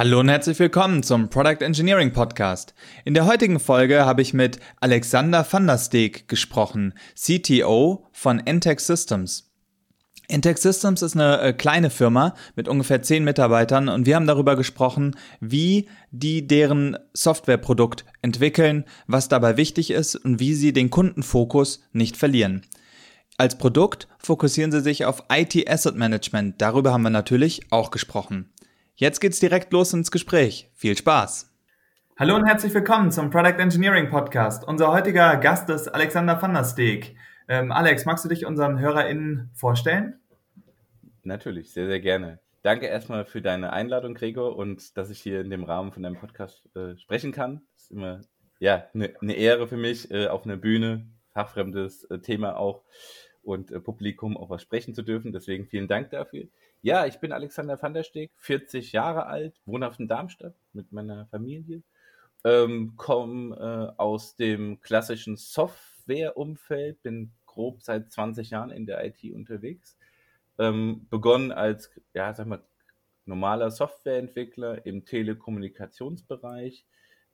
Hallo und herzlich willkommen zum Product Engineering Podcast. In der heutigen Folge habe ich mit Alexander van der Steeg gesprochen, CTO von Entech Systems. Entech Systems ist eine äh, kleine Firma mit ungefähr zehn Mitarbeitern und wir haben darüber gesprochen, wie die deren Softwareprodukt entwickeln, was dabei wichtig ist und wie sie den Kundenfokus nicht verlieren. Als Produkt fokussieren sie sich auf IT Asset Management. Darüber haben wir natürlich auch gesprochen. Jetzt geht's direkt los ins Gespräch. Viel Spaß! Hallo und herzlich willkommen zum Product Engineering Podcast. Unser heutiger Gast ist Alexander van der Steeg. Ähm, Alex, magst du dich unseren HörerInnen vorstellen? Natürlich, sehr, sehr gerne. Danke erstmal für deine Einladung, Gregor, und dass ich hier in dem Rahmen von deinem Podcast äh, sprechen kann. Das ist immer ja, eine ne Ehre für mich, äh, auf einer Bühne, fachfremdes äh, Thema auch und äh, Publikum auch was sprechen zu dürfen. Deswegen vielen Dank dafür. Ja, ich bin Alexander van der Steg, 40 Jahre alt, wohnhaft in Darmstadt mit meiner Familie, ähm, komme äh, aus dem klassischen Softwareumfeld, bin grob seit 20 Jahren in der IT unterwegs, ähm, begonnen als, ja, sag mal, normaler Softwareentwickler im Telekommunikationsbereich,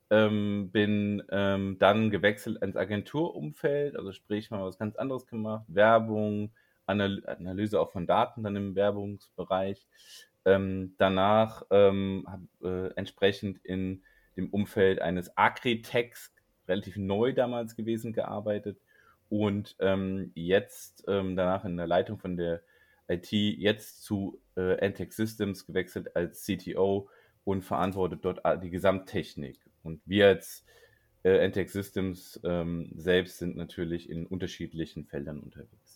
ähm, bin ähm, dann gewechselt ins Agenturumfeld, also sprich mal was ganz anderes gemacht, Werbung, Analyse auch von Daten dann im Werbungsbereich. Ähm, danach ähm, äh, entsprechend in dem Umfeld eines Agritechs, relativ neu damals gewesen, gearbeitet und ähm, jetzt ähm, danach in der Leitung von der IT jetzt zu äh, Antec Systems gewechselt als CTO und verantwortet dort die Gesamttechnik. Und wir als äh, Antec Systems ähm, selbst sind natürlich in unterschiedlichen Feldern unterwegs.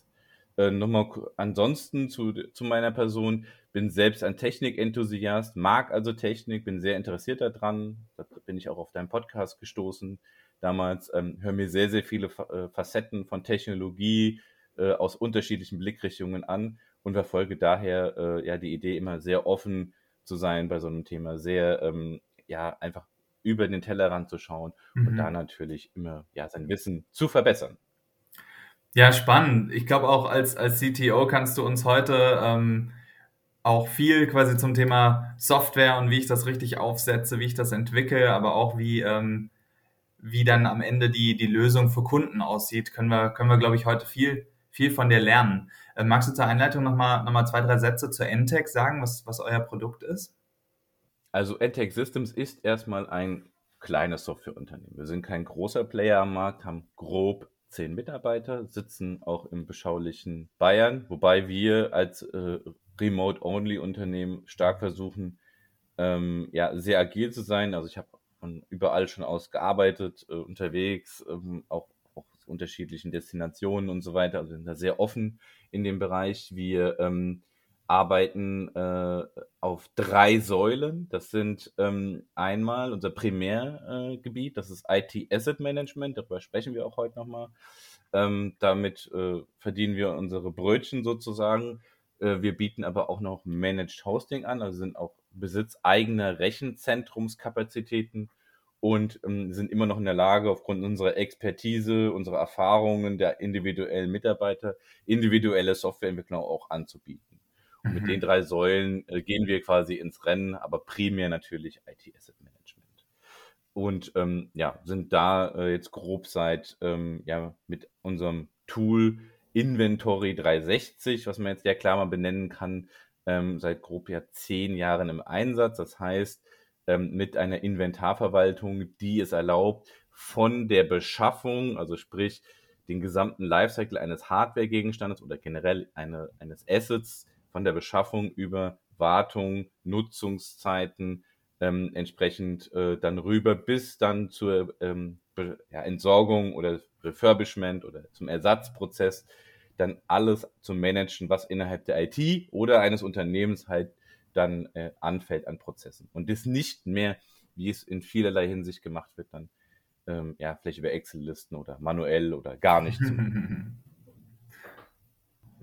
Äh, Nochmal ansonsten zu, zu meiner Person, bin selbst ein Technikenthusiast, mag also Technik, bin sehr interessiert daran. Da bin ich auch auf deinen Podcast gestoßen damals. Ähm, höre mir sehr, sehr viele äh, Facetten von Technologie äh, aus unterschiedlichen Blickrichtungen an und verfolge daher äh, ja die Idee, immer sehr offen zu sein bei so einem Thema, sehr ähm, ja einfach über den Tellerrand zu schauen mhm. und da natürlich immer ja sein Wissen zu verbessern. Ja, spannend. Ich glaube auch als, als CTO kannst du uns heute ähm, auch viel quasi zum Thema Software und wie ich das richtig aufsetze, wie ich das entwickle, aber auch wie, ähm, wie dann am Ende die, die Lösung für Kunden aussieht, können wir, können wir glaube ich, heute viel, viel von dir lernen. Äh, magst du zur Einleitung nochmal noch mal zwei, drei Sätze zur Entech sagen, was, was euer Produkt ist? Also Entech Systems ist erstmal ein kleines Softwareunternehmen. Wir sind kein großer Player am Markt, haben grob zehn Mitarbeiter, sitzen auch im beschaulichen Bayern, wobei wir als äh, Remote-Only-Unternehmen stark versuchen, ähm, ja, sehr agil zu sein. Also ich habe von überall schon aus gearbeitet, äh, unterwegs, ähm, auch, auch unterschiedlichen Destinationen und so weiter. Also sind da sehr offen in dem Bereich. Wir ähm, arbeiten äh, auf drei Säulen. Das sind ähm, einmal unser Primärgebiet, äh, das ist IT Asset Management, darüber sprechen wir auch heute nochmal. Ähm, damit äh, verdienen wir unsere Brötchen sozusagen. Äh, wir bieten aber auch noch Managed Hosting an, also sind auch Besitz eigener Rechenzentrumskapazitäten und ähm, sind immer noch in der Lage, aufgrund unserer Expertise, unserer Erfahrungen der individuellen Mitarbeiter, individuelle Softwareentwicklung auch anzubieten. Und mit den mhm. drei Säulen äh, gehen wir quasi ins Rennen, aber primär natürlich IT Asset Management. Und ähm, ja, sind da äh, jetzt grob seit ähm, ja mit unserem Tool Inventory 360, was man jetzt ja klar mal benennen kann, ähm, seit grob ja zehn Jahren im Einsatz. Das heißt, ähm, mit einer Inventarverwaltung, die es erlaubt, von der Beschaffung, also sprich den gesamten Lifecycle eines Hardware-Gegenstandes oder generell eine, eines Assets von der Beschaffung über Wartung, Nutzungszeiten ähm, entsprechend äh, dann rüber bis dann zur ähm, ja, Entsorgung oder Refurbishment oder zum Ersatzprozess dann alles zu managen, was innerhalb der IT oder eines Unternehmens halt dann äh, anfällt an Prozessen. Und das nicht mehr, wie es in vielerlei Hinsicht gemacht wird, dann ähm, ja, vielleicht über Excel-Listen oder manuell oder gar nicht.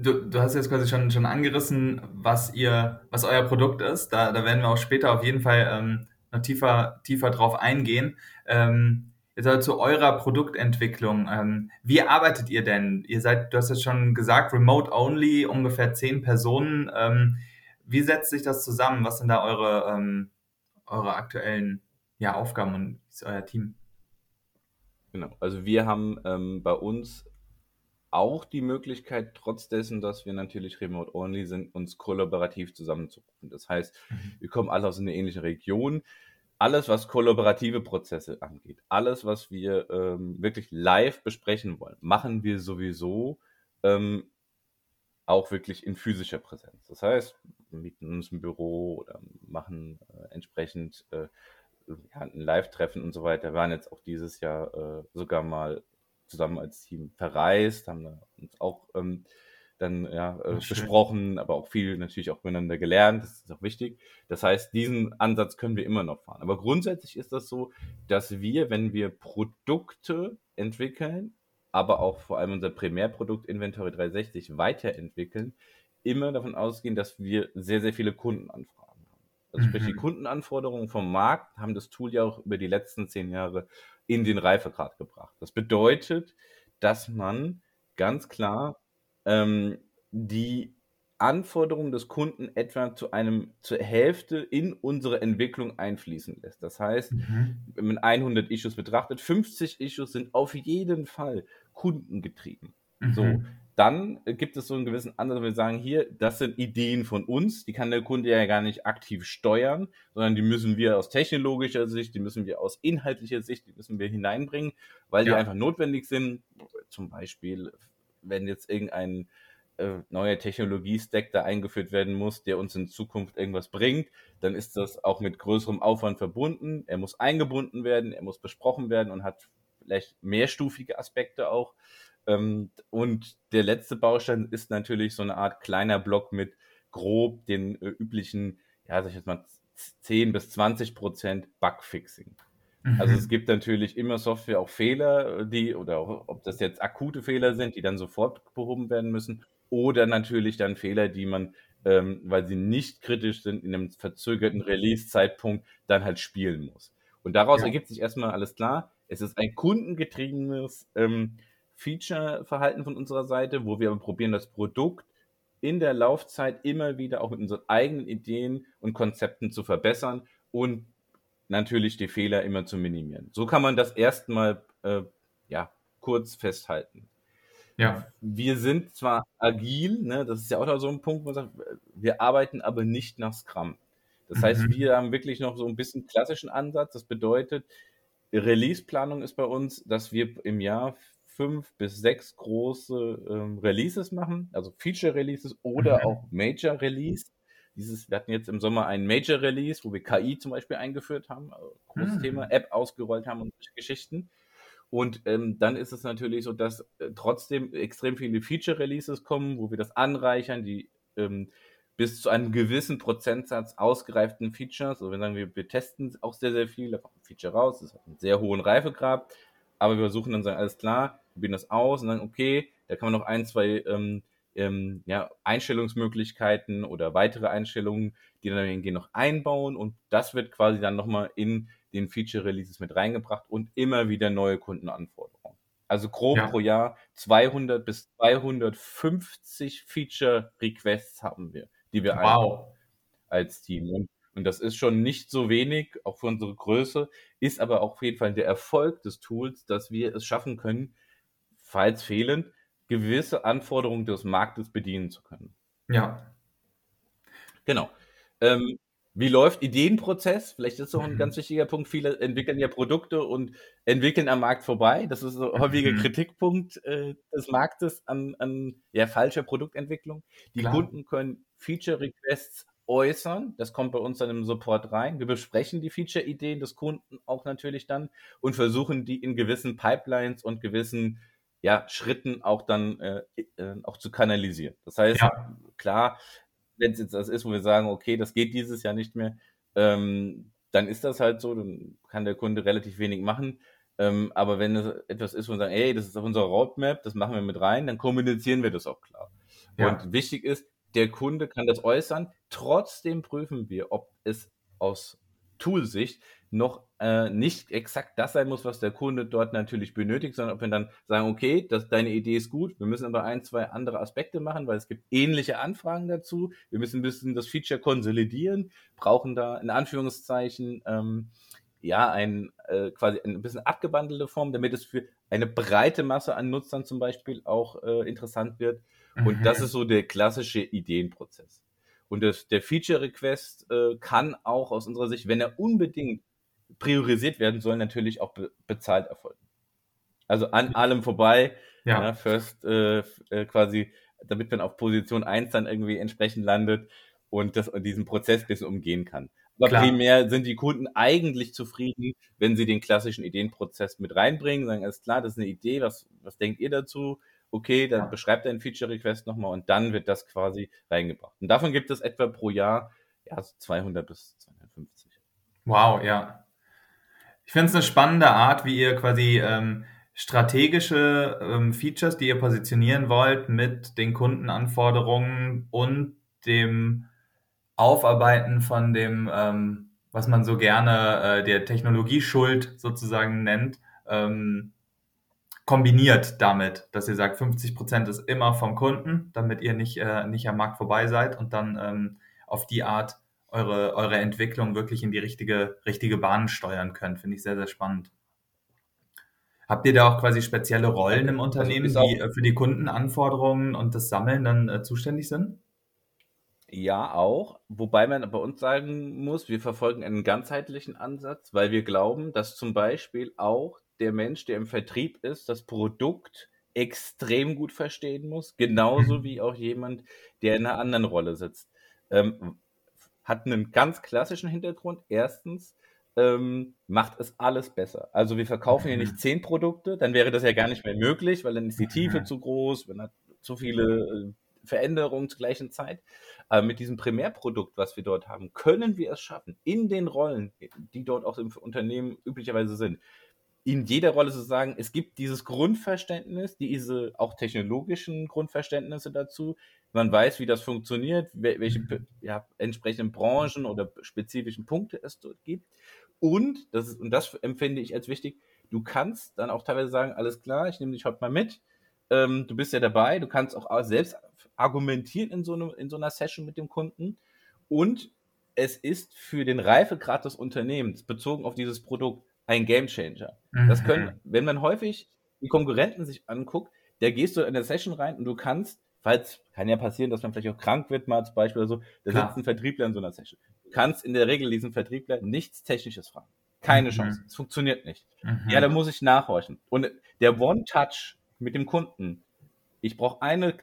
Du, du hast jetzt quasi schon, schon angerissen, was ihr, was euer Produkt ist. Da, da werden wir auch später auf jeden Fall ähm, noch tiefer, tiefer drauf eingehen. Ähm, jetzt aber zu eurer Produktentwicklung. Ähm, wie arbeitet ihr denn? Ihr seid, du hast jetzt schon gesagt, remote only, ungefähr zehn Personen. Ähm, wie setzt sich das zusammen? Was sind da eure, ähm, eure aktuellen ja, Aufgaben und ist euer Team? Genau, also wir haben ähm, bei uns auch die Möglichkeit, trotz dessen, dass wir natürlich remote-only sind, uns kollaborativ zusammenzurufen. Das heißt, mhm. wir kommen alle aus einer ähnlichen Region. Alles, was kollaborative Prozesse angeht, alles, was wir ähm, wirklich live besprechen wollen, machen wir sowieso ähm, auch wirklich in physischer Präsenz. Das heißt, wir mieten uns ein Büro oder machen äh, entsprechend äh, ja, ein Live-Treffen und so weiter. Wir waren jetzt auch dieses Jahr äh, sogar mal zusammen als Team verreist, haben uns auch ähm, dann ja, äh, besprochen, aber auch viel natürlich auch miteinander gelernt. Das ist auch wichtig. Das heißt, diesen Ansatz können wir immer noch fahren. Aber grundsätzlich ist das so, dass wir, wenn wir Produkte entwickeln, aber auch vor allem unser Primärprodukt Inventory 360 weiterentwickeln, immer davon ausgehen, dass wir sehr, sehr viele Kundenanfragen also sprich, die mhm. Kundenanforderungen vom Markt haben das Tool ja auch über die letzten zehn Jahre in den Reifegrad gebracht. Das bedeutet, dass man ganz klar ähm, die Anforderungen des Kunden etwa zu einem zur Hälfte in unsere Entwicklung einfließen lässt. Das heißt, mhm. wenn man 100 Issues betrachtet, 50 Issues sind auf jeden Fall kundengetrieben. Mhm. So, dann gibt es so einen gewissen Ansatz, wir sagen hier, das sind Ideen von uns, die kann der Kunde ja gar nicht aktiv steuern, sondern die müssen wir aus technologischer Sicht, die müssen wir aus inhaltlicher Sicht, die müssen wir hineinbringen, weil ja. die einfach notwendig sind. Zum Beispiel, wenn jetzt irgendein äh, neuer Technologie-Stack da eingeführt werden muss, der uns in Zukunft irgendwas bringt, dann ist das auch mit größerem Aufwand verbunden. Er muss eingebunden werden, er muss besprochen werden und hat vielleicht mehrstufige Aspekte auch. Ähm, und der letzte Baustein ist natürlich so eine Art kleiner Block mit grob den äh, üblichen, ja, sag ich jetzt mal, 10 bis 20 Prozent Bugfixing. Mhm. Also es gibt natürlich immer Software auch Fehler, die, oder ob das jetzt akute Fehler sind, die dann sofort behoben werden müssen, oder natürlich dann Fehler, die man, ähm, weil sie nicht kritisch sind, in einem verzögerten Release-Zeitpunkt dann halt spielen muss. Und daraus ja. ergibt sich erstmal alles klar, es ist ein kundengetriebenes ähm, Feature-Verhalten von unserer Seite, wo wir probieren, das Produkt in der Laufzeit immer wieder auch mit unseren eigenen Ideen und Konzepten zu verbessern und natürlich die Fehler immer zu minimieren. So kann man das erstmal äh, ja, kurz festhalten. Ja. Wir sind zwar agil, ne, das ist ja auch noch so ein Punkt, wo man sagt, wir arbeiten aber nicht nach Scrum. Das mhm. heißt, wir haben wirklich noch so ein bisschen klassischen Ansatz. Das bedeutet, Release-Planung ist bei uns, dass wir im Jahr fünf bis sechs große ähm, Releases machen, also Feature-Releases oder mhm. auch Major-Release. Dieses, wir hatten jetzt im Sommer einen Major-Release, wo wir KI zum Beispiel eingeführt haben, also großes mhm. Thema, App ausgerollt haben und Geschichten. Und ähm, dann ist es natürlich so, dass äh, trotzdem extrem viele Feature-Releases kommen, wo wir das anreichern, die ähm, bis zu einem gewissen Prozentsatz ausgereiften Features. Also wir sagen, wir, wir testen auch sehr, sehr viel, da kommt ein Feature raus, das hat einen sehr hohen Reifegrad, aber wir versuchen dann sagen, alles klar, probieren das aus und dann, okay, da kann man noch ein, zwei ähm, ähm, ja, Einstellungsmöglichkeiten oder weitere Einstellungen, die dann hingehen, noch einbauen und das wird quasi dann nochmal in den Feature-Releases mit reingebracht und immer wieder neue Kundenanforderungen. Also grob ja. pro Jahr 200 bis 250 Feature-Requests haben wir, die wir wow. als Team. Und, und das ist schon nicht so wenig, auch für unsere Größe, ist aber auch auf jeden Fall der Erfolg des Tools, dass wir es schaffen können, falls fehlend, gewisse Anforderungen des Marktes bedienen zu können. Ja. Genau. Ähm, wie läuft Ideenprozess? Vielleicht ist auch ein mhm. ganz wichtiger Punkt. Viele entwickeln ja Produkte und entwickeln am Markt vorbei. Das ist ein häufiger mhm. Kritikpunkt äh, des Marktes an, an ja, falscher Produktentwicklung. Die Klar. Kunden können Feature-Requests äußern. Das kommt bei uns dann im Support rein. Wir besprechen die Feature-Ideen des Kunden auch natürlich dann und versuchen die in gewissen Pipelines und gewissen ja, Schritten auch dann äh, äh, auch zu kanalisieren. Das heißt, ja. klar, wenn es jetzt das ist, wo wir sagen, okay, das geht dieses Jahr nicht mehr, ähm, dann ist das halt so, dann kann der Kunde relativ wenig machen. Ähm, aber wenn es etwas ist, wo wir sagen, ey, das ist auf unserer Roadmap, das machen wir mit rein, dann kommunizieren wir das auch klar. Ja. Und wichtig ist, der Kunde kann das äußern, trotzdem prüfen wir, ob es aus Tool-Sicht noch äh, nicht exakt das sein muss, was der Kunde dort natürlich benötigt, sondern ob wir dann sagen, okay, das, deine Idee ist gut, wir müssen aber ein, zwei andere Aspekte machen, weil es gibt ähnliche Anfragen dazu. Wir müssen ein bisschen das Feature konsolidieren, brauchen da in Anführungszeichen ähm, ja ein äh, quasi ein bisschen abgewandelte Form, damit es für eine breite Masse an Nutzern zum Beispiel auch äh, interessant wird. Mhm. Und das ist so der klassische Ideenprozess. Und das, der Feature Request äh, kann auch aus unserer Sicht, wenn er unbedingt priorisiert werden soll, natürlich auch be bezahlt erfolgen. Also an allem vorbei, ja. ja first äh, äh, quasi, damit man auf Position 1 dann irgendwie entsprechend landet und das, diesen Prozess ein bisschen umgehen kann. Aber Klar. primär sind die Kunden eigentlich zufrieden, wenn sie den klassischen Ideenprozess mit reinbringen, sagen, alles klar, das ist eine Idee, was, was denkt ihr dazu? Okay, dann ja. beschreibt ein Feature-Request nochmal und dann wird das quasi reingebracht. Und davon gibt es etwa pro Jahr ja, so 200 bis 250. Wow, ja. Ich finde es eine spannende Art, wie ihr quasi ähm, strategische ähm, Features, die ihr positionieren wollt, mit den Kundenanforderungen und dem Aufarbeiten von dem, ähm, was man so gerne äh, der Technologieschuld sozusagen nennt, ähm, kombiniert damit, dass ihr sagt, 50 Prozent ist immer vom Kunden, damit ihr nicht, äh, nicht am Markt vorbei seid und dann ähm, auf die Art eure, eure Entwicklung wirklich in die richtige, richtige Bahn steuern könnt. Finde ich sehr, sehr spannend. Habt ihr da auch quasi spezielle Rollen im also Unternehmen, also die äh, für die Kundenanforderungen und das Sammeln dann äh, zuständig sind? Ja, auch. Wobei man bei uns sagen muss, wir verfolgen einen ganzheitlichen Ansatz, weil wir glauben, dass zum Beispiel auch der Mensch, der im Vertrieb ist, das Produkt extrem gut verstehen muss, genauso wie auch jemand, der in einer anderen Rolle sitzt. Ähm, hat einen ganz klassischen Hintergrund. Erstens ähm, macht es alles besser. Also wir verkaufen ja nicht mhm. zehn Produkte, dann wäre das ja gar nicht mehr möglich, weil dann ist die Tiefe mhm. zu groß, man hat zu viele äh, Veränderungen zur gleichen Zeit. Aber mit diesem Primärprodukt, was wir dort haben, können wir es schaffen, in den Rollen, die dort auch im Unternehmen üblicherweise sind, in jeder Rolle zu sagen, es gibt dieses Grundverständnis, diese auch technologischen Grundverständnisse dazu, man weiß, wie das funktioniert, welche mhm. ja, entsprechenden Branchen oder spezifischen Punkte es dort gibt. Und, das ist, und das empfinde ich als wichtig, du kannst dann auch teilweise sagen, alles klar, ich nehme dich heute mal mit, ähm, du bist ja dabei, du kannst auch selbst argumentieren in so, eine, in so einer Session mit dem Kunden. Und es ist für den Reifegrad des Unternehmens bezogen auf dieses Produkt ein Gamechanger. Mhm. Das können, wenn man häufig die Konkurrenten sich anguckt, da gehst du in der Session rein und du kannst falls, kann ja passieren, dass man vielleicht auch krank wird, mal zum Beispiel oder so, da Klar. sitzt ein Vertriebler in so einer Session. Du kannst in der Regel diesen Vertriebler nichts Technisches fragen. Keine mhm. Chance. Es funktioniert nicht. Mhm. Ja, da muss ich nachhorchen. Und der One-Touch mit dem Kunden, ich brauche eine,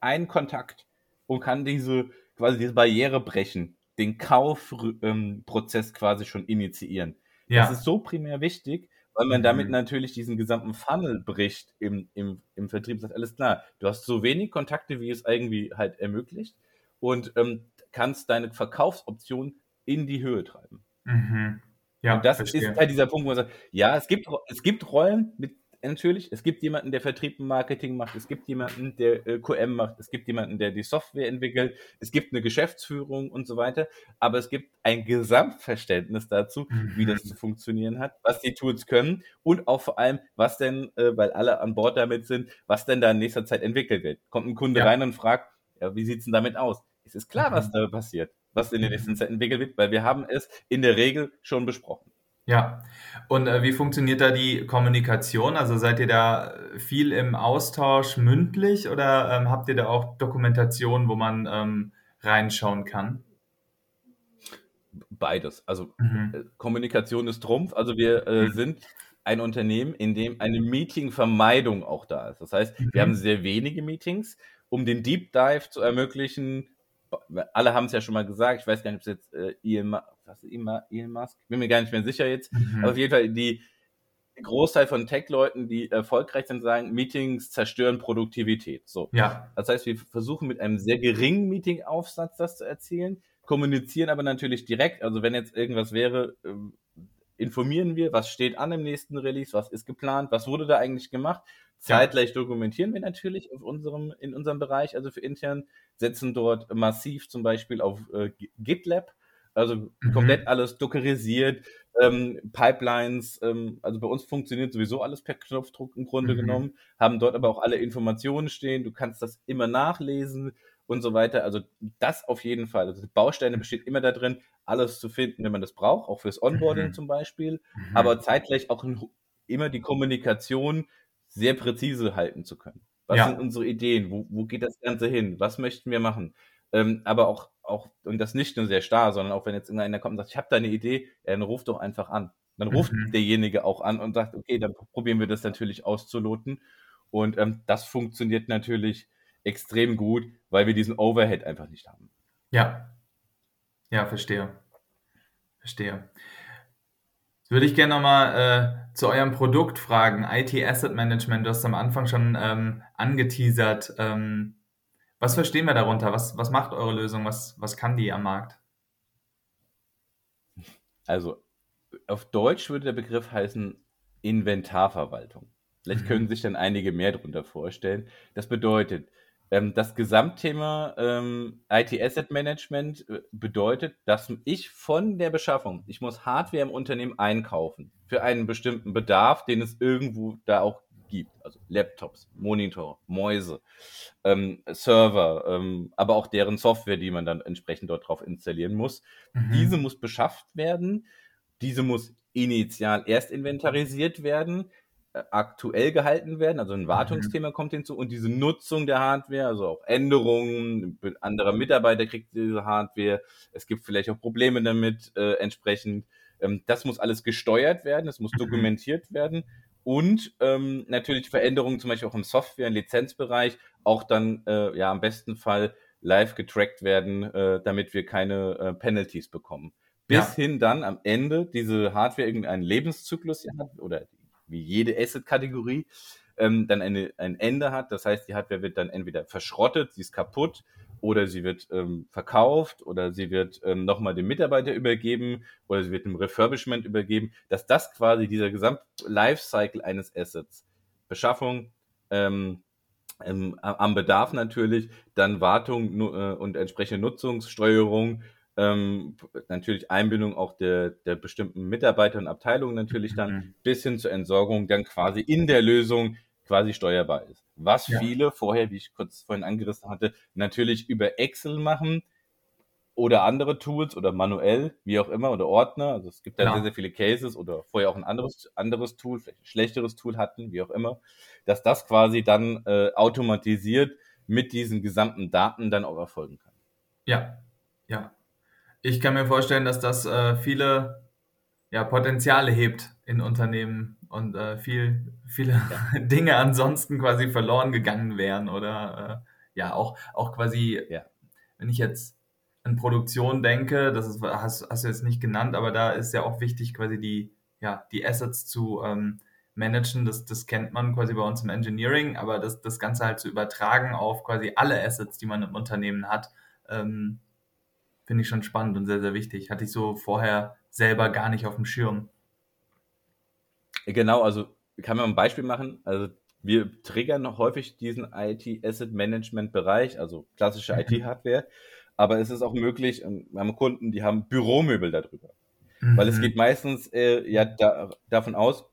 einen Kontakt und kann diese, quasi diese Barriere brechen, den Kaufprozess ähm, quasi schon initiieren. Ja. Das ist so primär wichtig, weil man damit mhm. natürlich diesen gesamten Funnel bricht im, im, im Vertrieb. Sagt, alles klar, du hast so wenig Kontakte, wie es irgendwie halt ermöglicht und ähm, kannst deine Verkaufsoption in die Höhe treiben. Mhm. Ja, und das verstehe. ist halt dieser Punkt, wo man sagt, ja, es gibt, es gibt Rollen mit natürlich. Es gibt jemanden, der Vertrieb und Marketing macht. Es gibt jemanden, der äh, QM macht. Es gibt jemanden, der die Software entwickelt. Es gibt eine Geschäftsführung und so weiter. Aber es gibt ein Gesamtverständnis dazu, mhm. wie das zu funktionieren hat, was die Tools können und auch vor allem, was denn, äh, weil alle an Bord damit sind, was denn da in nächster Zeit entwickelt wird. Kommt ein Kunde ja. rein und fragt, ja, wie sieht's denn damit aus? Es ist klar, was mhm. da passiert, was in der nächsten Zeit entwickelt wird, weil wir haben es in der Regel schon besprochen. Ja, und äh, wie funktioniert da die Kommunikation? Also seid ihr da viel im Austausch mündlich oder ähm, habt ihr da auch Dokumentation, wo man ähm, reinschauen kann? Beides. Also mhm. Äh, Kommunikation ist Trumpf. Also wir äh, mhm. sind ein Unternehmen, in dem eine Meetingvermeidung auch da ist. Das heißt, mhm. wir haben sehr wenige Meetings, um den Deep Dive zu ermöglichen. Alle haben es ja schon mal gesagt, ich weiß gar nicht, ob es jetzt äh, was ist Elon Musk? Bin mir gar nicht mehr sicher jetzt. Mhm. Aber auf jeden Fall die Großteil von Tech-Leuten, die erfolgreich sind, sagen, Meetings zerstören Produktivität. So. Ja. Das heißt, wir versuchen mit einem sehr geringen Meeting-Aufsatz das zu erzielen, kommunizieren aber natürlich direkt. Also wenn jetzt irgendwas wäre, ähm, informieren wir, was steht an im nächsten Release, was ist geplant, was wurde da eigentlich gemacht. Zeitgleich dokumentieren wir natürlich auf unserem, in unserem Bereich, also für intern, setzen dort massiv zum Beispiel auf äh, GitLab Also mhm. komplett alles dockerisiert, ähm, Pipelines, ähm, also bei uns funktioniert sowieso alles per Knopfdruck im Grunde mhm. genommen, haben dort aber auch alle Informationen stehen, du kannst das immer nachlesen und so weiter. Also das auf jeden Fall. Also Bausteine besteht immer da drin, alles zu finden, wenn man das braucht, auch fürs Onboarding mhm. zum Beispiel, mhm. aber zeitgleich auch immer die Kommunikation sehr präzise halten zu können. Was ja. sind unsere Ideen? Wo, wo geht das Ganze hin? Was möchten wir machen? Ähm, aber auch, auch, und das nicht nur sehr starr, sondern auch wenn jetzt irgendeiner kommt und sagt, ich habe da eine Idee, ja, dann ruft doch einfach an. Dann ruft mhm. derjenige auch an und sagt, okay, dann probieren wir das natürlich auszuloten. Und ähm, das funktioniert natürlich extrem gut, weil wir diesen Overhead einfach nicht haben. Ja. Ja, verstehe. Verstehe. Jetzt würde ich gerne nochmal äh, zu eurem Produkt fragen. IT Asset Management, du hast am Anfang schon ähm, angeteasert. Ähm, was verstehen wir darunter? Was, was macht eure Lösung? Was, was kann die am Markt? Also auf Deutsch würde der Begriff heißen Inventarverwaltung. Vielleicht mhm. können sich dann einige mehr darunter vorstellen. Das bedeutet, ähm, das Gesamtthema ähm, IT Asset Management äh, bedeutet, dass ich von der Beschaffung, ich muss Hardware im Unternehmen einkaufen für einen bestimmten Bedarf, den es irgendwo da auch gibt. Also Laptops, Monitor, Mäuse, ähm, Server, ähm, aber auch deren Software, die man dann entsprechend dort drauf installieren muss. Mhm. Diese muss beschafft werden. Diese muss initial erst inventarisiert werden, äh, aktuell gehalten werden. Also ein mhm. Wartungsthema mhm. kommt hinzu und diese Nutzung der Hardware, also auch Änderungen, anderer Mitarbeiter kriegt diese Hardware. Es gibt vielleicht auch Probleme damit äh, entsprechend. Ähm, das muss alles gesteuert werden, es muss mhm. dokumentiert werden und ähm, natürlich Veränderungen zum Beispiel auch im Software- und Lizenzbereich auch dann äh, ja am besten Fall live getrackt werden, äh, damit wir keine äh, Penalties bekommen. Bis ja. hin dann am Ende diese Hardware irgendeinen Lebenszyklus hat oder wie jede Asset-Kategorie ähm, dann eine, ein Ende hat. Das heißt, die Hardware wird dann entweder verschrottet, sie ist kaputt oder sie wird ähm, verkauft oder sie wird ähm, nochmal dem Mitarbeiter übergeben oder sie wird dem Refurbishment übergeben, dass das quasi dieser Gesamt-Lifecycle eines Assets, Beschaffung, ähm, ähm, am Bedarf natürlich, dann Wartung äh, und entsprechende Nutzungssteuerung, ähm, natürlich Einbindung auch der, der bestimmten Mitarbeiter und Abteilungen natürlich dann mhm. bis hin zur Entsorgung dann quasi in der Lösung quasi steuerbar ist. Was ja. viele vorher, wie ich kurz vorhin angerissen hatte, natürlich über Excel machen oder andere Tools oder manuell, wie auch immer, oder Ordner. Also es gibt da ja. sehr, sehr viele Cases oder vorher auch ein anderes, anderes Tool, vielleicht ein schlechteres Tool hatten, wie auch immer, dass das quasi dann äh, automatisiert mit diesen gesamten Daten dann auch erfolgen kann. Ja, ja. Ich kann mir vorstellen, dass das äh, viele ja, Potenziale hebt in Unternehmen und äh, viel, viele ja. Dinge ansonsten quasi verloren gegangen wären oder äh, ja, auch, auch quasi, ja. wenn ich jetzt an Produktion denke, das ist, hast, hast du jetzt nicht genannt, aber da ist ja auch wichtig, quasi die, ja, die Assets zu ähm, managen. Das, das kennt man quasi bei uns im Engineering, aber das, das Ganze halt zu übertragen auf quasi alle Assets, die man im Unternehmen hat, ähm, finde ich schon spannend und sehr, sehr wichtig. Hatte ich so vorher selber gar nicht auf dem Schirm. Genau, also kann man ein Beispiel machen. Also wir triggern häufig diesen IT-Asset-Management-Bereich, also klassische mhm. IT-Hardware, aber es ist auch möglich, ähm, wir haben Kunden, die haben Büromöbel darüber. Mhm. Weil es mhm. geht meistens äh, ja da, davon aus,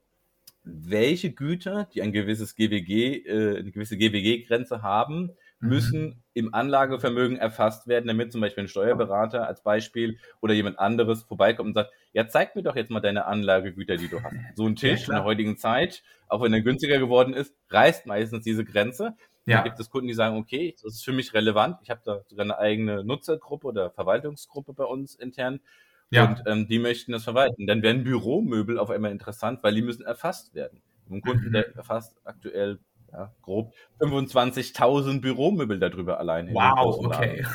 welche Güter, die ein gewisses GWG, äh, eine gewisse GWG-Grenze haben, Mhm. müssen im Anlagevermögen erfasst werden, damit zum Beispiel ein Steuerberater als Beispiel oder jemand anderes vorbeikommt und sagt, ja, zeig mir doch jetzt mal deine Anlagegüter, die du hast. So ein Tisch ja, in der heutigen Zeit, auch wenn er günstiger geworden ist, reißt meistens diese Grenze. Ja. Dann gibt es Kunden, die sagen, okay, das ist für mich relevant. Ich habe da sogar eine eigene Nutzergruppe oder Verwaltungsgruppe bei uns intern. Ja. Und ähm, die möchten das verwalten. Dann werden Büromöbel auf einmal interessant, weil die müssen erfasst werden. Ein Kunden, der mhm. erfasst aktuell ja, grob 25.000 Büromöbel darüber allein. Wow, okay.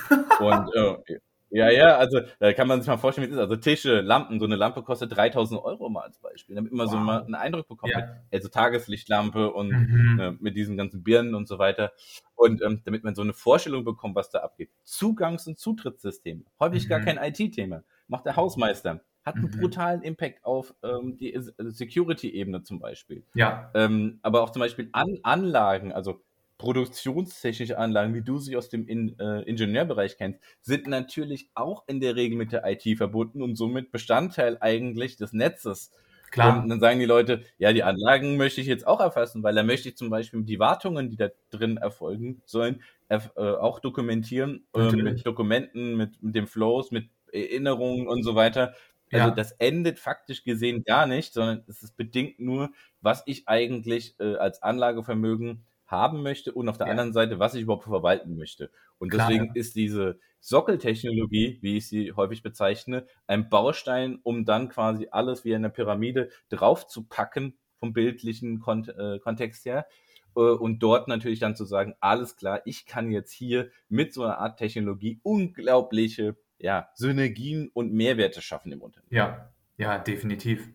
Und äh, ja, ja, also da kann man sich mal vorstellen, wie es ist. Also Tische, Lampen, so eine Lampe kostet 3000 Euro mal als Beispiel, damit man wow. so mal einen Eindruck bekommt. Ja. Also Tageslichtlampe und mhm. äh, mit diesen ganzen Birnen und so weiter. Und ähm, damit man so eine Vorstellung bekommt, was da abgeht. Zugangs- und Zutrittssysteme. Häufig mhm. gar kein IT-Thema. Macht der Hausmeister hat einen mhm. brutalen Impact auf ähm, die Security-Ebene zum Beispiel. Ja. Ähm, aber auch zum Beispiel An Anlagen, also produktionstechnische Anlagen, wie du sie aus dem in, äh, Ingenieurbereich kennst, sind natürlich auch in der Regel mit der IT verbunden und somit Bestandteil eigentlich des Netzes. Klar. Und dann sagen die Leute, ja, die Anlagen möchte ich jetzt auch erfassen, weil da möchte ich zum Beispiel die Wartungen, die da drin erfolgen sollen, äh, auch dokumentieren, äh, mit Dokumenten, mit, mit dem Flows, mit Erinnerungen und so weiter. Also ja. das endet faktisch gesehen gar nicht, sondern es ist bedingt nur, was ich eigentlich äh, als Anlagevermögen haben möchte und auf der ja. anderen Seite, was ich überhaupt verwalten möchte. Und Klar, deswegen ja. ist diese Sockeltechnologie, wie ich sie häufig bezeichne, ein Baustein, um dann quasi alles wie eine Pyramide draufzupacken vom bildlichen Kont äh, Kontext her. Äh, und dort natürlich dann zu sagen, alles klar, ich kann jetzt hier mit so einer Art Technologie unglaubliche ja, Synergien und Mehrwerte schaffen im Unternehmen. Ja, ja, definitiv.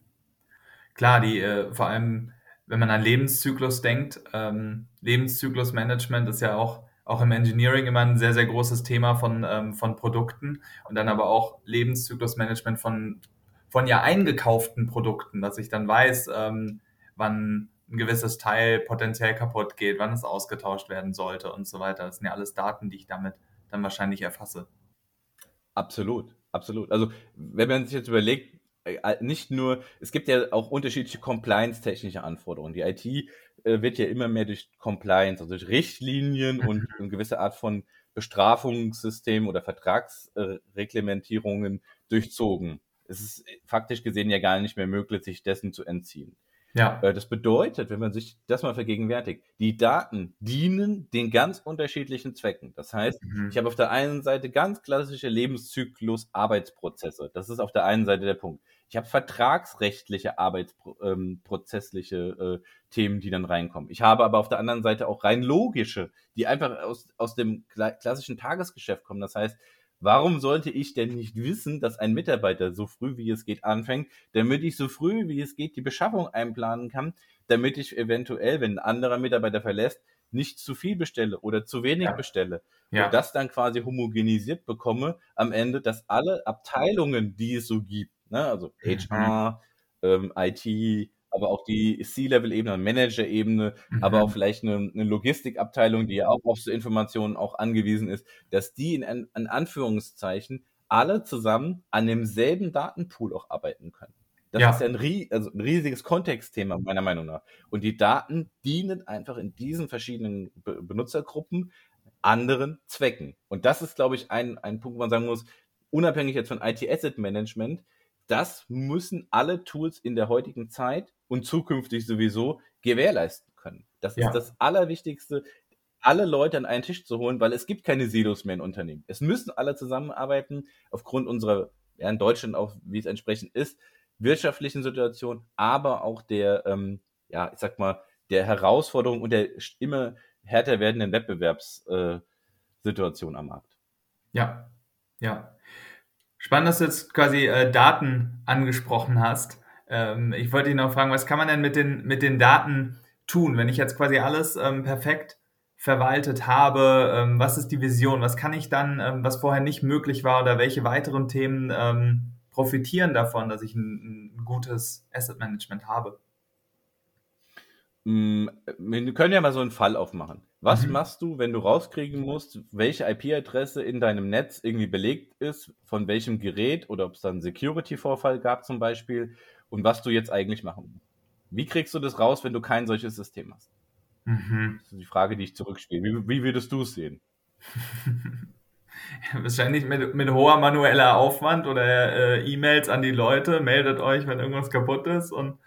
Klar, die äh, vor allem, wenn man an Lebenszyklus denkt, ähm, Lebenszyklusmanagement ist ja auch, auch im Engineering immer ein sehr, sehr großes Thema von, ähm, von Produkten und dann aber auch Lebenszyklusmanagement von, von ja eingekauften Produkten, dass ich dann weiß, ähm, wann ein gewisses Teil potenziell kaputt geht, wann es ausgetauscht werden sollte und so weiter. Das sind ja alles Daten, die ich damit dann wahrscheinlich erfasse. Absolut, absolut. Also wenn man sich jetzt überlegt, äh, nicht nur, es gibt ja auch unterschiedliche Compliance-technische Anforderungen. Die IT äh, wird ja immer mehr durch Compliance, also durch Richtlinien und eine gewisse Art von Bestrafungssystem oder Vertragsreglementierungen durchzogen. Es ist faktisch gesehen ja gar nicht mehr möglich, sich dessen zu entziehen. Ja. Äh, das bedeutet, wenn man sich das mal vergegenwärtigt, die Daten dienen den ganz unterschiedlichen Zwecken. Das heißt, mhm. ich habe auf der einen Seite ganz klassische Lebenszyklus-Arbeitsprozesse. Das ist auf der einen Seite der Punkt. Ich habe vertragsrechtliche arbeitsprozessliche äh, Themen, die dann reinkommen. Ich habe aber auf der anderen Seite auch rein logische, die einfach aus, aus dem klassischen Tagesgeschäft kommen. Das heißt, Warum sollte ich denn nicht wissen, dass ein Mitarbeiter so früh wie es geht anfängt, damit ich so früh wie es geht die Beschaffung einplanen kann, damit ich eventuell, wenn ein anderer Mitarbeiter verlässt, nicht zu viel bestelle oder zu wenig ja. bestelle. Ja. Und das dann quasi homogenisiert bekomme am Ende, dass alle Abteilungen, die es so gibt, ne, also HR, mhm. ähm, IT, aber auch die C-Level-Ebene, Manager-Ebene, mhm. aber auch vielleicht eine, eine, Logistikabteilung, die ja auch auf so Informationen auch angewiesen ist, dass die in, in Anführungszeichen alle zusammen an demselben Datenpool auch arbeiten können. Das ja. ist ja ein, also ein, riesiges Kontextthema, meiner Meinung nach. Und die Daten dienen einfach in diesen verschiedenen Be Benutzergruppen anderen Zwecken. Und das ist, glaube ich, ein, ein Punkt, wo man sagen muss, unabhängig jetzt von IT-Asset Management, das müssen alle Tools in der heutigen Zeit und zukünftig sowieso gewährleisten können. Das ja. ist das Allerwichtigste, alle Leute an einen Tisch zu holen, weil es gibt keine Silos mehr in Unternehmen. Es müssen alle zusammenarbeiten, aufgrund unserer, ja, in Deutschland auch, wie es entsprechend ist, wirtschaftlichen Situation, aber auch der, ähm, ja, ich sag mal, der Herausforderung und der immer härter werdenden Wettbewerbssituation äh, am Markt. Ja, ja. Spannend, dass du jetzt quasi äh, Daten angesprochen hast. Ähm, ich wollte dich noch fragen, was kann man denn mit den, mit den Daten tun, wenn ich jetzt quasi alles ähm, perfekt verwaltet habe? Ähm, was ist die Vision? Was kann ich dann, ähm, was vorher nicht möglich war oder welche weiteren Themen ähm, profitieren davon, dass ich ein, ein gutes Asset Management habe? Mm, wir können ja mal so einen Fall aufmachen. Was mhm. machst du, wenn du rauskriegen musst, welche IP-Adresse in deinem Netz irgendwie belegt ist, von welchem Gerät oder ob es da einen Security-Vorfall gab zum Beispiel und was du jetzt eigentlich machen musst. Wie kriegst du das raus, wenn du kein solches System hast? Mhm. Das ist die Frage, die ich zurückspiele. Wie, wie würdest du es sehen? Wahrscheinlich mit, mit hoher manueller Aufwand oder äh, E-Mails an die Leute, meldet euch, wenn irgendwas kaputt ist und.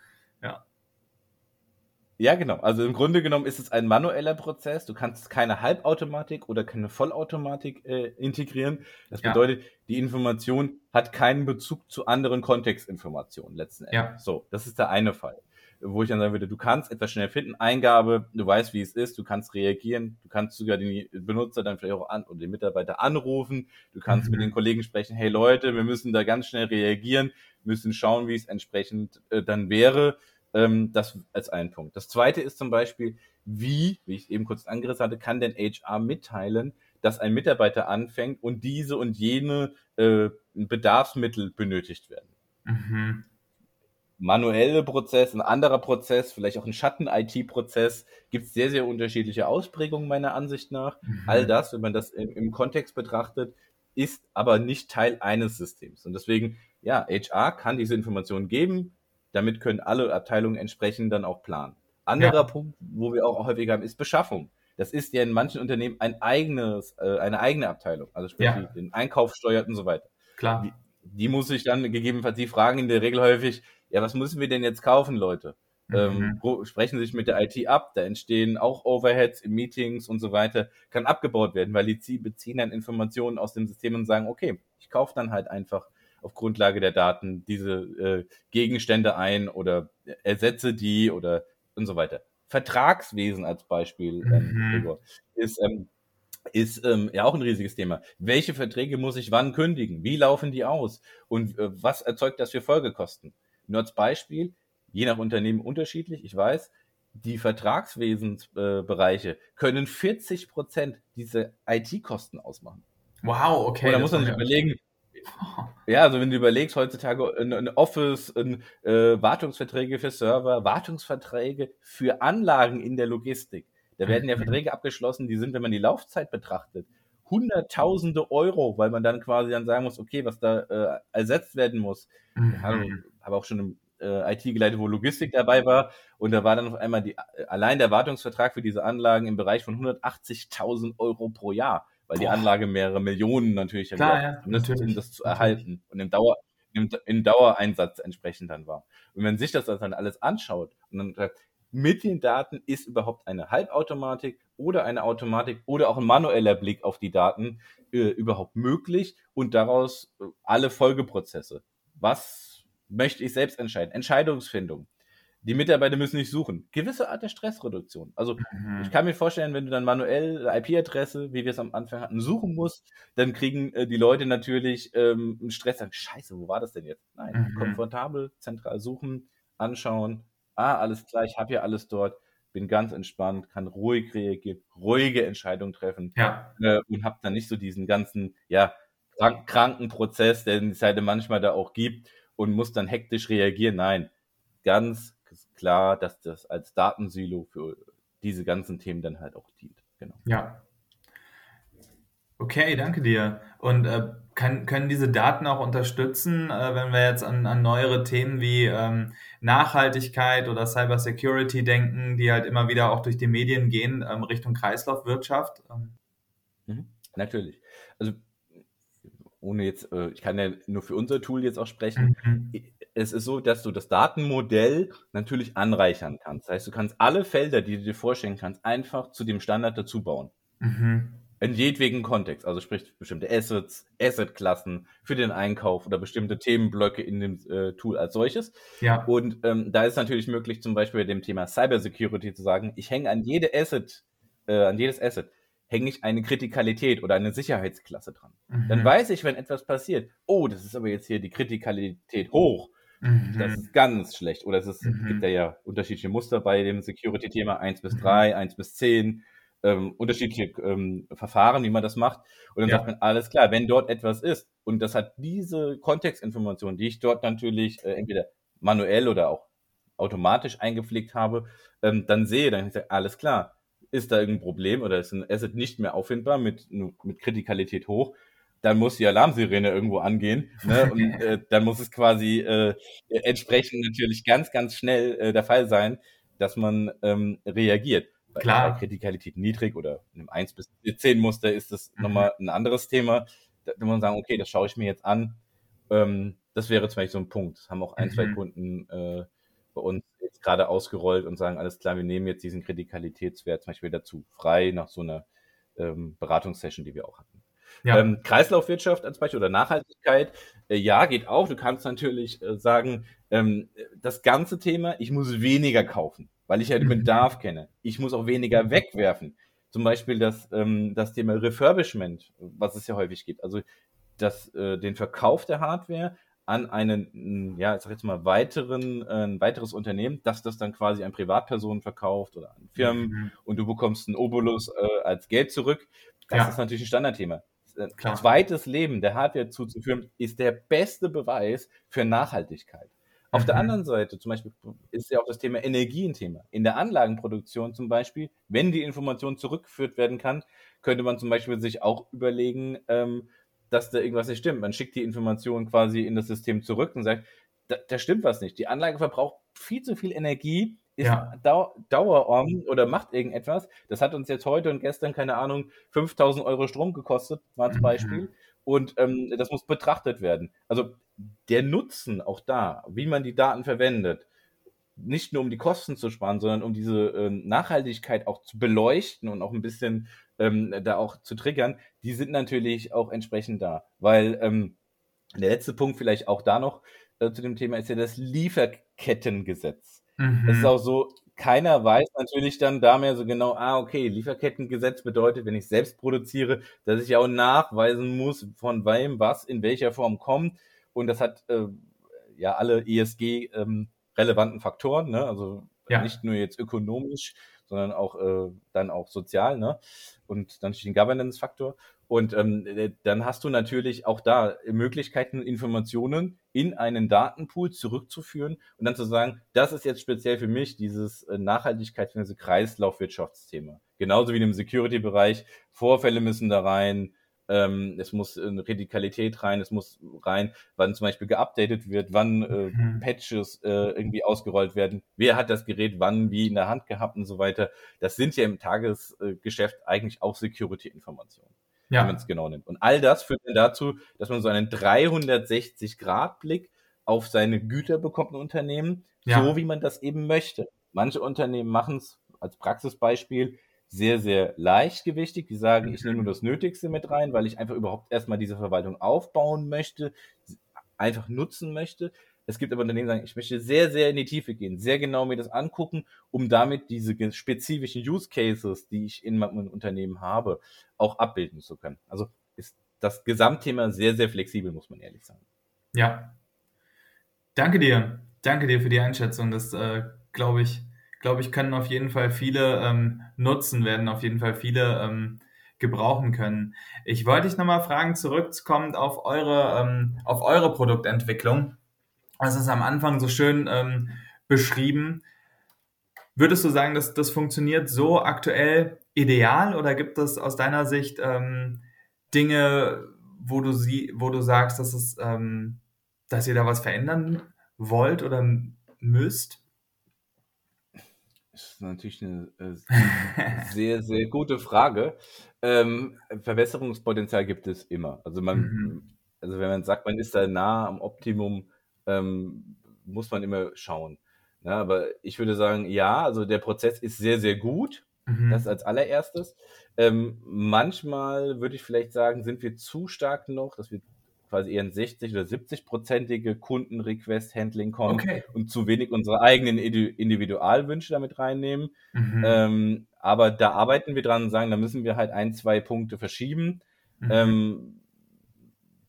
Ja, genau. Also im Grunde genommen ist es ein manueller Prozess. Du kannst keine Halbautomatik oder keine Vollautomatik äh, integrieren. Das ja. bedeutet, die Information hat keinen Bezug zu anderen Kontextinformationen letzten Endes. Ja. So, das ist der eine Fall. Wo ich dann sagen würde, du kannst etwas schnell finden, Eingabe, du weißt, wie es ist, du kannst reagieren, du kannst sogar den Benutzer dann vielleicht auch an oder den Mitarbeiter anrufen, du kannst mhm. mit den Kollegen sprechen, hey Leute, wir müssen da ganz schnell reagieren, müssen schauen, wie es entsprechend äh, dann wäre ähm, das als ein Punkt. Das zweite ist zum Beispiel, wie, wie ich eben kurz angerissen hatte, kann denn HR mitteilen, dass ein Mitarbeiter anfängt und diese und jene äh, Bedarfsmittel benötigt werden. Mhm. manuelle Prozess, ein anderer Prozess, vielleicht auch ein Schatten-IT-Prozess, gibt es sehr, sehr unterschiedliche Ausprägungen meiner Ansicht nach. Mhm. All das, wenn man das im, im, Kontext betrachtet, ist aber nicht Teil eines Systems. Und deswegen, ja, HR kann diese Informationen geben, damit können alle Abteilungen entsprechend dann auch planen. Anderer ja. Punkt, wo wir auch häufig haben, ist Beschaffung. Das ist ja in manchen Unternehmen ein eigenes, äh, eine eigene Abteilung, also sprich ja. den Einkauf steuert und so weiter. Klar. Die, die muss ich dann gegebenenfalls, die fragen in der Regel häufig, ja, was müssen wir denn jetzt kaufen, Leute? Mhm. Ähm, sprechen sich mit der IT ab, da entstehen auch Overheads in Meetings und so weiter, kann abgebaut werden, weil die beziehen dann Informationen aus dem System und sagen, okay, ich kaufe dann halt einfach auf Grundlage der Daten diese äh, Gegenstände ein oder ersetze die oder und so weiter. Vertragswesen als Beispiel, ähm, mhm. ist ähm, ist ähm, ja auch ein riesiges Thema. Welche Verträge muss ich wann kündigen? Wie laufen die aus? Und äh, was erzeugt das für Folgekosten? Nur als Beispiel, je nach Unternehmen unterschiedlich, ich weiß, die Vertragswesensbereiche äh, können 40 Prozent dieser IT-Kosten ausmachen. Wow, okay. Und da muss man sich überlegen, ja, also wenn du überlegst, heutzutage ein, ein Office, ein, äh, Wartungsverträge für Server, Wartungsverträge für Anlagen in der Logistik. Da werden ja mhm. Verträge abgeschlossen, die sind, wenn man die Laufzeit betrachtet, hunderttausende Euro, weil man dann quasi dann sagen muss, okay, was da äh, ersetzt werden muss. Mhm. Ich habe, habe auch schon im äh, IT geleitet, wo Logistik dabei war und da war dann auf einmal die, äh, allein der Wartungsvertrag für diese Anlagen im Bereich von 180.000 Euro pro Jahr, weil Boah. die Anlage mehrere Millionen natürlich Klar, ja, natürlich. um das zu erhalten und im Dauer im, im Dauereinsatz entsprechend dann war. Und wenn sich das dann alles anschaut und dann sagt, mit den Daten ist überhaupt eine Halbautomatik oder eine Automatik oder auch ein manueller Blick auf die Daten äh, überhaupt möglich und daraus äh, alle Folgeprozesse. Was möchte ich selbst entscheiden? Entscheidungsfindung. Die Mitarbeiter müssen nicht suchen. Gewisse Art der Stressreduktion. Also mhm. ich kann mir vorstellen, wenn du dann manuell IP-Adresse, wie wir es am Anfang hatten, suchen musst, dann kriegen äh, die Leute natürlich ähm, einen Stress. Sagen, Scheiße, wo war das denn jetzt? Nein, mhm. komfortabel, zentral suchen, anschauen, ah, alles klar, ich habe ja alles dort, bin ganz entspannt, kann ruhig reagieren, ruhige Entscheidungen treffen ja. äh, und habe dann nicht so diesen ganzen, ja, krank, kranken Prozess, den es halt manchmal da auch gibt und muss dann hektisch reagieren. Nein, ganz klar, dass das als Datensilo für diese ganzen Themen dann halt auch dient. Genau. Ja. Okay, danke dir. Und äh, kann, können diese Daten auch unterstützen, äh, wenn wir jetzt an, an neuere Themen wie ähm, Nachhaltigkeit oder Cybersecurity denken, die halt immer wieder auch durch die Medien gehen, ähm, Richtung Kreislaufwirtschaft? Ähm. Mhm, natürlich. Also ohne jetzt, äh, ich kann ja nur für unser Tool jetzt auch sprechen. Mhm. Es ist so, dass du das Datenmodell natürlich anreichern kannst. Das heißt, du kannst alle Felder, die du dir vorstellen kannst, einfach zu dem Standard dazu bauen. Mhm in jedwegen Kontext, also sprich bestimmte Assets, Asset-Klassen für den Einkauf oder bestimmte Themenblöcke in dem äh, Tool als solches. Ja. Und ähm, da ist natürlich möglich, zum Beispiel bei dem Thema Cybersecurity zu sagen, ich hänge an jede Asset, äh, an jedes Asset hänge ich eine Kritikalität oder eine Sicherheitsklasse dran. Mhm. Dann weiß ich, wenn etwas passiert, oh, das ist aber jetzt hier die Kritikalität hoch. Mhm. Das ist ganz schlecht. Oder es ist, mhm. gibt ja, ja unterschiedliche Muster bei dem Security-Thema, 1 bis 3, mhm. 1 bis 10 ähm, unterschiedliche ähm, Verfahren, wie man das macht. Und dann ja. sagt man, alles klar, wenn dort etwas ist und das hat diese Kontextinformation, die ich dort natürlich äh, entweder manuell oder auch automatisch eingepflegt habe, ähm, dann sehe, dann sage, alles klar, ist da irgendein Problem oder ist ein Asset nicht mehr auffindbar mit, mit Kritikalität hoch, dann muss die Alarmsirene irgendwo angehen ne? und äh, dann muss es quasi äh, entsprechend natürlich ganz, ganz schnell äh, der Fall sein, dass man ähm, reagiert. Bei, Klar. bei Kritikalität niedrig oder einem 1 bis 10 Muster ist das mhm. nochmal ein anderes Thema. Da muss man sagen, okay, das schaue ich mir jetzt an. Ähm, das wäre zum Beispiel so ein Punkt. Das haben auch ein, mhm. zwei Kunden äh, bei uns gerade ausgerollt und sagen, alles klar, wir nehmen jetzt diesen Kritikalitätswert zum Beispiel dazu frei nach so einer ähm, Beratungssession, die wir auch hatten. Ja. Ähm, Kreislaufwirtschaft als Beispiel oder Nachhaltigkeit, äh, ja, geht auch. Du kannst natürlich äh, sagen, ähm, das ganze Thema, ich muss weniger kaufen weil ich ja den mhm. Bedarf kenne. Ich muss auch weniger wegwerfen. Zum Beispiel das, ähm, das Thema Refurbishment, was es ja häufig gibt. Also das, äh, den Verkauf der Hardware an einen, ja, ich sag jetzt mal, weiteren, äh, ein weiteres Unternehmen, dass das dann quasi an Privatpersonen verkauft oder an Firmen mhm. und du bekommst einen Obolus äh, als Geld zurück. Das ja. ist natürlich ein Standardthema. Äh, Klar. Zweites Leben der Hardware zuzuführen, ist der beste Beweis für Nachhaltigkeit. Auf mhm. der anderen Seite, zum Beispiel, ist ja auch das Thema Energie ein Thema. In der Anlagenproduktion zum Beispiel, wenn die Information zurückgeführt werden kann, könnte man zum Beispiel sich auch überlegen, ähm, dass da irgendwas nicht stimmt. Man schickt die Information quasi in das System zurück und sagt, da, da stimmt was nicht. Die Anlage verbraucht viel zu viel Energie, ist ja. Dau Dauerorm oder macht irgendetwas. Das hat uns jetzt heute und gestern, keine Ahnung, 5000 Euro Strom gekostet, mal zum mhm. Beispiel. Und ähm, das muss betrachtet werden. Also der Nutzen auch da, wie man die Daten verwendet, nicht nur um die Kosten zu sparen, sondern um diese ähm, Nachhaltigkeit auch zu beleuchten und auch ein bisschen ähm, da auch zu triggern, die sind natürlich auch entsprechend da. Weil ähm, der letzte Punkt vielleicht auch da noch äh, zu dem Thema ist ja das Lieferkettengesetz. Mhm. Es ist auch so, keiner weiß natürlich dann da mehr so genau, ah, okay, Lieferkettengesetz bedeutet, wenn ich selbst produziere, dass ich ja auch nachweisen muss, von wem was in welcher Form kommt. Und das hat äh, ja alle ESG ähm, relevanten Faktoren, ne? also ja. nicht nur jetzt ökonomisch, sondern auch äh, dann auch sozial, ne? Und dann den Governance-Faktor. Und ähm, äh, dann hast du natürlich auch da Möglichkeiten, Informationen in einen Datenpool zurückzuführen und dann zu sagen, das ist jetzt speziell für mich dieses äh, Nachhaltigkeits- bzw. Kreislaufwirtschaftsthema. Genauso wie im Security-Bereich. Vorfälle müssen da rein, ähm, es muss eine Radikalität rein, es muss rein, wann zum Beispiel geupdatet wird, wann äh, mhm. Patches äh, irgendwie ausgerollt werden, wer hat das Gerät wann wie in der Hand gehabt und so weiter. Das sind ja im Tagesgeschäft eigentlich auch Security-Informationen. Ja. Wenn man es genau nimmt. Und all das führt dann dazu, dass man so einen 360-Grad-Blick auf seine Güter bekommt, ein Unternehmen, ja. so wie man das eben möchte. Manche Unternehmen machen es als Praxisbeispiel sehr, sehr leichtgewichtig. Die sagen, ich nehme nur das Nötigste mit rein, weil ich einfach überhaupt erstmal diese Verwaltung aufbauen möchte, einfach nutzen möchte. Es gibt aber Unternehmen, die sagen, ich möchte sehr, sehr in die Tiefe gehen, sehr genau mir das angucken, um damit diese spezifischen Use Cases, die ich in meinem Unternehmen habe, auch abbilden zu können. Also ist das Gesamtthema sehr, sehr flexibel, muss man ehrlich sagen. Ja. Danke dir. Danke dir für die Einschätzung. Das, äh, glaube ich, glaube ich, können auf jeden Fall viele ähm, nutzen, werden auf jeden Fall viele ähm, gebrauchen können. Ich wollte dich nochmal fragen, zurückkommt auf eure, ähm, auf eure Produktentwicklung. Das ist am Anfang so schön ähm, beschrieben. Würdest du sagen, dass das funktioniert so aktuell ideal oder gibt es aus deiner Sicht ähm, Dinge, wo du sie, wo du sagst, dass es, ähm, dass ihr da was verändern wollt oder müsst? Das ist natürlich eine äh, sehr, sehr gute Frage. Ähm, Verbesserungspotenzial gibt es immer. Also man, mhm. also wenn man sagt, man ist da nah am Optimum, ähm, muss man immer schauen. Ja, aber ich würde sagen, ja, also der Prozess ist sehr, sehr gut. Mhm. Das als allererstes. Ähm, manchmal würde ich vielleicht sagen, sind wir zu stark noch, dass wir quasi eher ein 60 oder 70-prozentige Kundenrequest-Handling kommen okay. und zu wenig unsere eigenen Individualwünsche damit reinnehmen. Mhm. Ähm, aber da arbeiten wir dran und sagen, da müssen wir halt ein, zwei Punkte verschieben. Mhm. Ähm,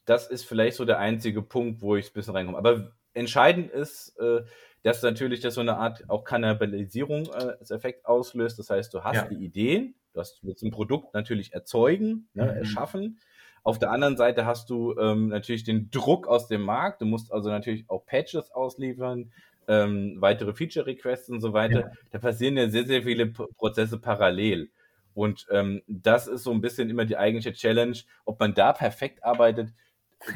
das ist vielleicht so der einzige Punkt, wo ich ein bisschen reinkomme. Aber entscheidend ist, äh, dass natürlich das so eine Art auch Kannibalisierung äh, als Effekt auslöst. Das heißt, du hast ja. die Ideen, du hast jetzt ein Produkt natürlich erzeugen, ne, mhm. erschaffen auf der anderen Seite hast du ähm, natürlich den Druck aus dem Markt. Du musst also natürlich auch Patches ausliefern, ähm, weitere Feature-Requests und so weiter. Ja. Da passieren ja sehr, sehr viele P Prozesse parallel. Und ähm, das ist so ein bisschen immer die eigentliche Challenge. Ob man da perfekt arbeitet,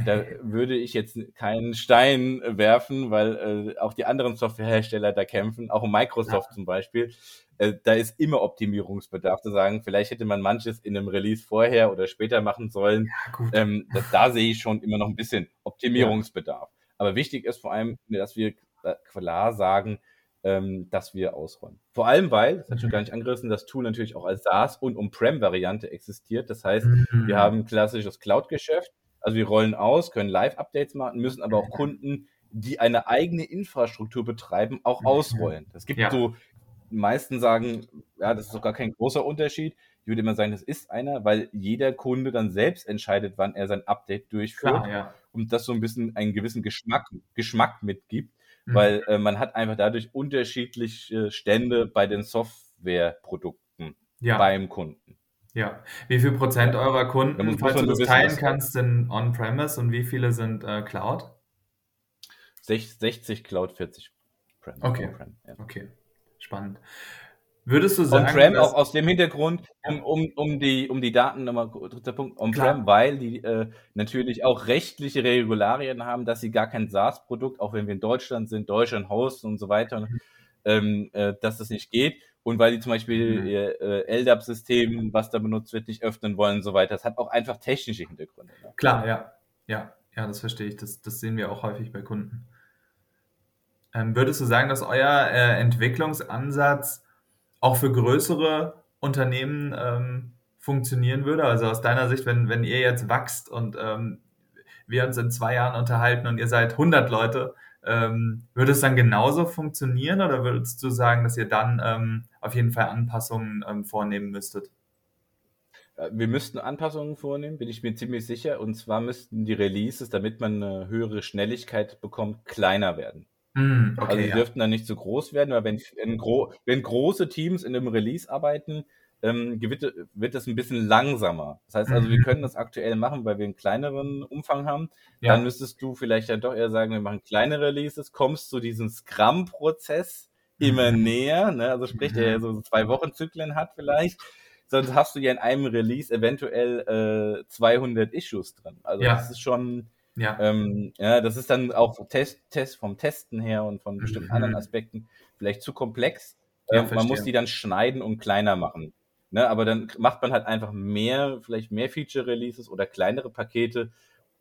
da würde ich jetzt keinen Stein werfen, weil äh, auch die anderen Softwarehersteller da kämpfen, auch Microsoft ja. zum Beispiel. Äh, da ist immer Optimierungsbedarf zu sagen, vielleicht hätte man manches in einem Release vorher oder später machen sollen. Ja, ähm, das, da sehe ich schon immer noch ein bisschen Optimierungsbedarf. Ja. Aber wichtig ist vor allem, dass wir klar sagen, ähm, dass wir ausräumen. Vor allem, weil, das hat schon mhm. gar nicht angerissen, das Tool natürlich auch als SaaS und On-Prem-Variante existiert. Das heißt, mhm. wir haben klassisches Cloud-Geschäft. Also wir rollen aus, können Live-Updates machen, müssen aber auch Kunden, die eine eigene Infrastruktur betreiben, auch mhm. ausrollen. Es gibt ja. so die meisten sagen, ja, das ist doch gar kein großer Unterschied. Ich würde immer sagen, das ist einer, weil jeder Kunde dann selbst entscheidet, wann er sein Update durchführt Klar, ja. und das so ein bisschen einen gewissen Geschmack, Geschmack mitgibt, mhm. weil äh, man hat einfach dadurch unterschiedliche Stände bei den Softwareprodukten ja. beim Kunden. Ja, wie viel Prozent eurer Kunden, falls du das teilen kannst, sind On-Premise und wie viele sind äh, Cloud? 60 Cloud, 40 Prem. Okay. Ja. Okay. Spannend. Würdest du sagen. On-Prem auch aus dem Hintergrund, um, um, um, die, um die Daten nochmal, dritter Punkt, On-Prem, weil die äh, natürlich auch rechtliche Regularien haben, dass sie gar kein SaaS-Produkt, auch wenn wir in Deutschland sind, Deutschland hosten und so weiter, mhm. Ähm, äh, dass das nicht geht. Und weil die zum Beispiel mhm. ihr äh, LDAP-System, was da benutzt wird, nicht öffnen wollen und so weiter. Das hat auch einfach technische Hintergründe. Ne? Klar, ja. Ja, ja, das verstehe ich. Das, das sehen wir auch häufig bei Kunden. Ähm, würdest du sagen, dass euer äh, Entwicklungsansatz auch für größere Unternehmen ähm, funktionieren würde? Also aus deiner Sicht, wenn, wenn ihr jetzt wachst und ähm, wir uns in zwei Jahren unterhalten und ihr seid 100 Leute, ähm, würde es dann genauso funktionieren oder würdest du sagen, dass ihr dann ähm, auf jeden Fall Anpassungen ähm, vornehmen müsstet? Äh, wir müssten Anpassungen vornehmen, bin ich mir ziemlich sicher. Und zwar müssten die Releases, damit man eine höhere Schnelligkeit bekommt, kleiner werden. Mm, okay, also sie ja. dürften dann nicht so groß werden, weil wenn, wenn, gro wenn große Teams in einem Release arbeiten, ähm, wird, wird das ein bisschen langsamer. Das heißt also, wir mhm. können das aktuell machen, weil wir einen kleineren Umfang haben. Ja. Dann müsstest du vielleicht dann doch eher sagen, wir machen kleinere Releases, kommst zu diesem Scrum-Prozess immer mhm. näher, ne? also sprich, mhm. der so zwei Wochen Zyklen hat vielleicht. Sonst hast du ja in einem Release eventuell äh, 200 Issues drin. Also ja. das ist schon, ja. Ähm, ja, das ist dann auch Test, Test vom Testen her und von bestimmten mhm. anderen Aspekten vielleicht zu komplex. Ja, ähm, man muss die dann schneiden und kleiner machen. Ne, aber dann macht man halt einfach mehr, vielleicht mehr Feature-Releases oder kleinere Pakete.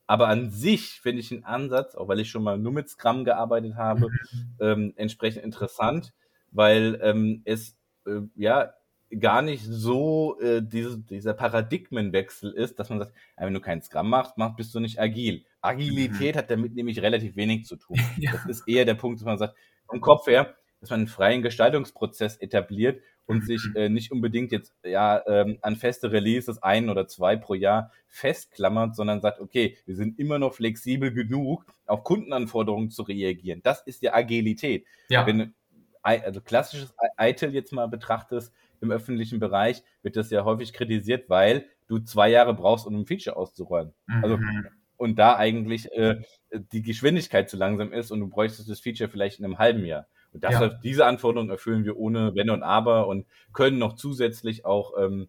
Aber an sich finde ich den Ansatz, auch weil ich schon mal nur mit Scrum gearbeitet habe, mhm. ähm, entsprechend interessant, weil ähm, es äh, ja gar nicht so äh, diese, dieser Paradigmenwechsel ist, dass man sagt, wenn du keinen Scrum machst, machst bist du nicht agil. Agilität mhm. hat damit nämlich relativ wenig zu tun. Ja. Das ist eher der Punkt, dass man sagt, vom Kopf her, dass man einen freien Gestaltungsprozess etabliert und sich äh, nicht unbedingt jetzt ja ähm, an feste Releases ein oder zwei pro Jahr festklammert, sondern sagt, okay, wir sind immer noch flexibel genug, auf Kundenanforderungen zu reagieren. Das ist die Agilität. Ja. Wenn also klassisches ITIL jetzt mal betrachtest, im öffentlichen Bereich wird das ja häufig kritisiert, weil du zwei Jahre brauchst, um ein Feature auszuräumen. Also mhm. und da eigentlich äh, die Geschwindigkeit zu langsam ist und du bräuchtest das Feature vielleicht in einem halben Jahr. Und das, ja. diese Anforderungen erfüllen wir ohne Wenn und Aber und können noch zusätzlich auch, ähm,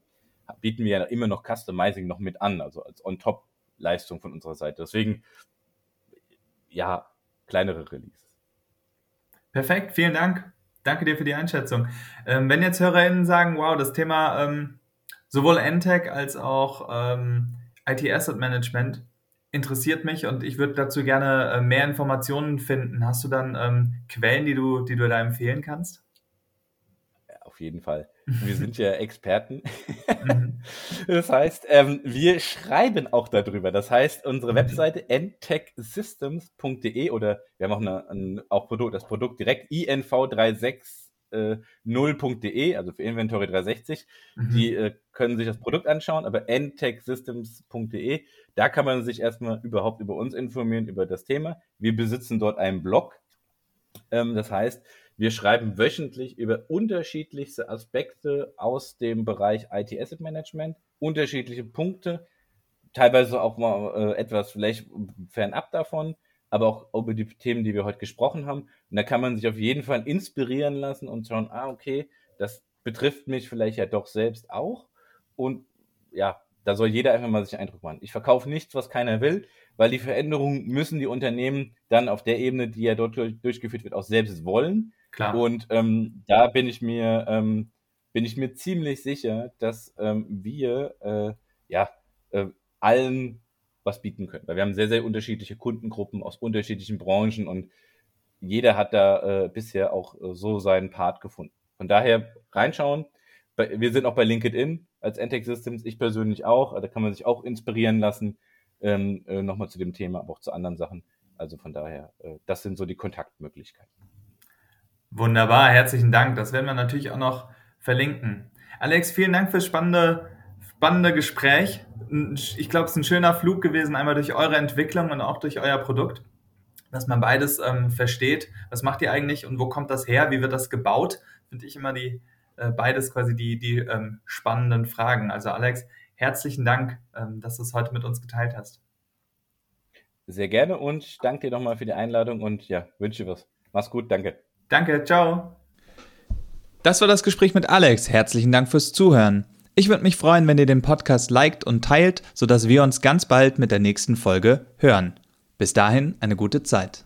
bieten wir ja immer noch Customizing noch mit an, also als On-Top-Leistung von unserer Seite. Deswegen, ja, kleinere Releases. Perfekt, vielen Dank. Danke dir für die Einschätzung. Ähm, wenn jetzt HörerInnen sagen, wow, das Thema ähm, sowohl NTech als auch ähm, IT Asset Management interessiert mich und ich würde dazu gerne äh, mehr Informationen finden. Hast du dann ähm, Quellen, die du, die du da empfehlen kannst? Ja, auf jeden Fall. Wir sind ja Experten. Mhm. das heißt, ähm, wir schreiben auch darüber. Das heißt, unsere mhm. Webseite ntechsystems.de oder wir haben auch, eine, ein, auch Produkt, das Produkt direkt inv36 äh, 0.de, also für Inventory 360. Mhm. Die äh, können sich das Produkt anschauen, aber ntechsystems.de, da kann man sich erstmal überhaupt über uns informieren, über das Thema. Wir besitzen dort einen Blog. Ähm, das heißt, wir schreiben wöchentlich über unterschiedlichste Aspekte aus dem Bereich IT Asset Management, unterschiedliche Punkte, teilweise auch mal äh, etwas vielleicht fernab davon aber auch über die Themen, die wir heute gesprochen haben. Und da kann man sich auf jeden Fall inspirieren lassen und schauen, ah, okay, das betrifft mich vielleicht ja doch selbst auch. Und ja, da soll jeder einfach mal sich Eindruck machen. Ich verkaufe nichts, was keiner will, weil die Veränderungen müssen die Unternehmen dann auf der Ebene, die ja dort durchgeführt wird, auch selbst wollen. Klar. Und ähm, da bin ich mir, ähm, bin ich mir ziemlich sicher, dass ähm, wir äh, ja äh, allen was bieten können. Weil wir haben sehr, sehr unterschiedliche Kundengruppen aus unterschiedlichen Branchen und jeder hat da äh, bisher auch äh, so seinen Part gefunden. Von daher reinschauen. Bei, wir sind auch bei LinkedIn als Entech Systems, ich persönlich auch. Da kann man sich auch inspirieren lassen. Ähm, äh, Nochmal zu dem Thema, aber auch zu anderen Sachen. Also von daher, äh, das sind so die Kontaktmöglichkeiten. Wunderbar, herzlichen Dank. Das werden wir natürlich auch noch verlinken. Alex, vielen Dank fürs spannende spannende Gespräch. Ich glaube, es ist ein schöner Flug gewesen, einmal durch eure Entwicklung und auch durch euer Produkt, dass man beides ähm, versteht. Was macht ihr eigentlich und wo kommt das her? Wie wird das gebaut? Finde ich immer die äh, beides quasi die, die ähm, spannenden Fragen. Also Alex, herzlichen Dank, ähm, dass du es heute mit uns geteilt hast. Sehr gerne und danke dir nochmal für die Einladung und ja, wünsche dir was. Mach's gut, danke. Danke, ciao. Das war das Gespräch mit Alex. Herzlichen Dank fürs Zuhören. Ich würde mich freuen, wenn ihr den Podcast liked und teilt, sodass wir uns ganz bald mit der nächsten Folge hören. Bis dahin eine gute Zeit.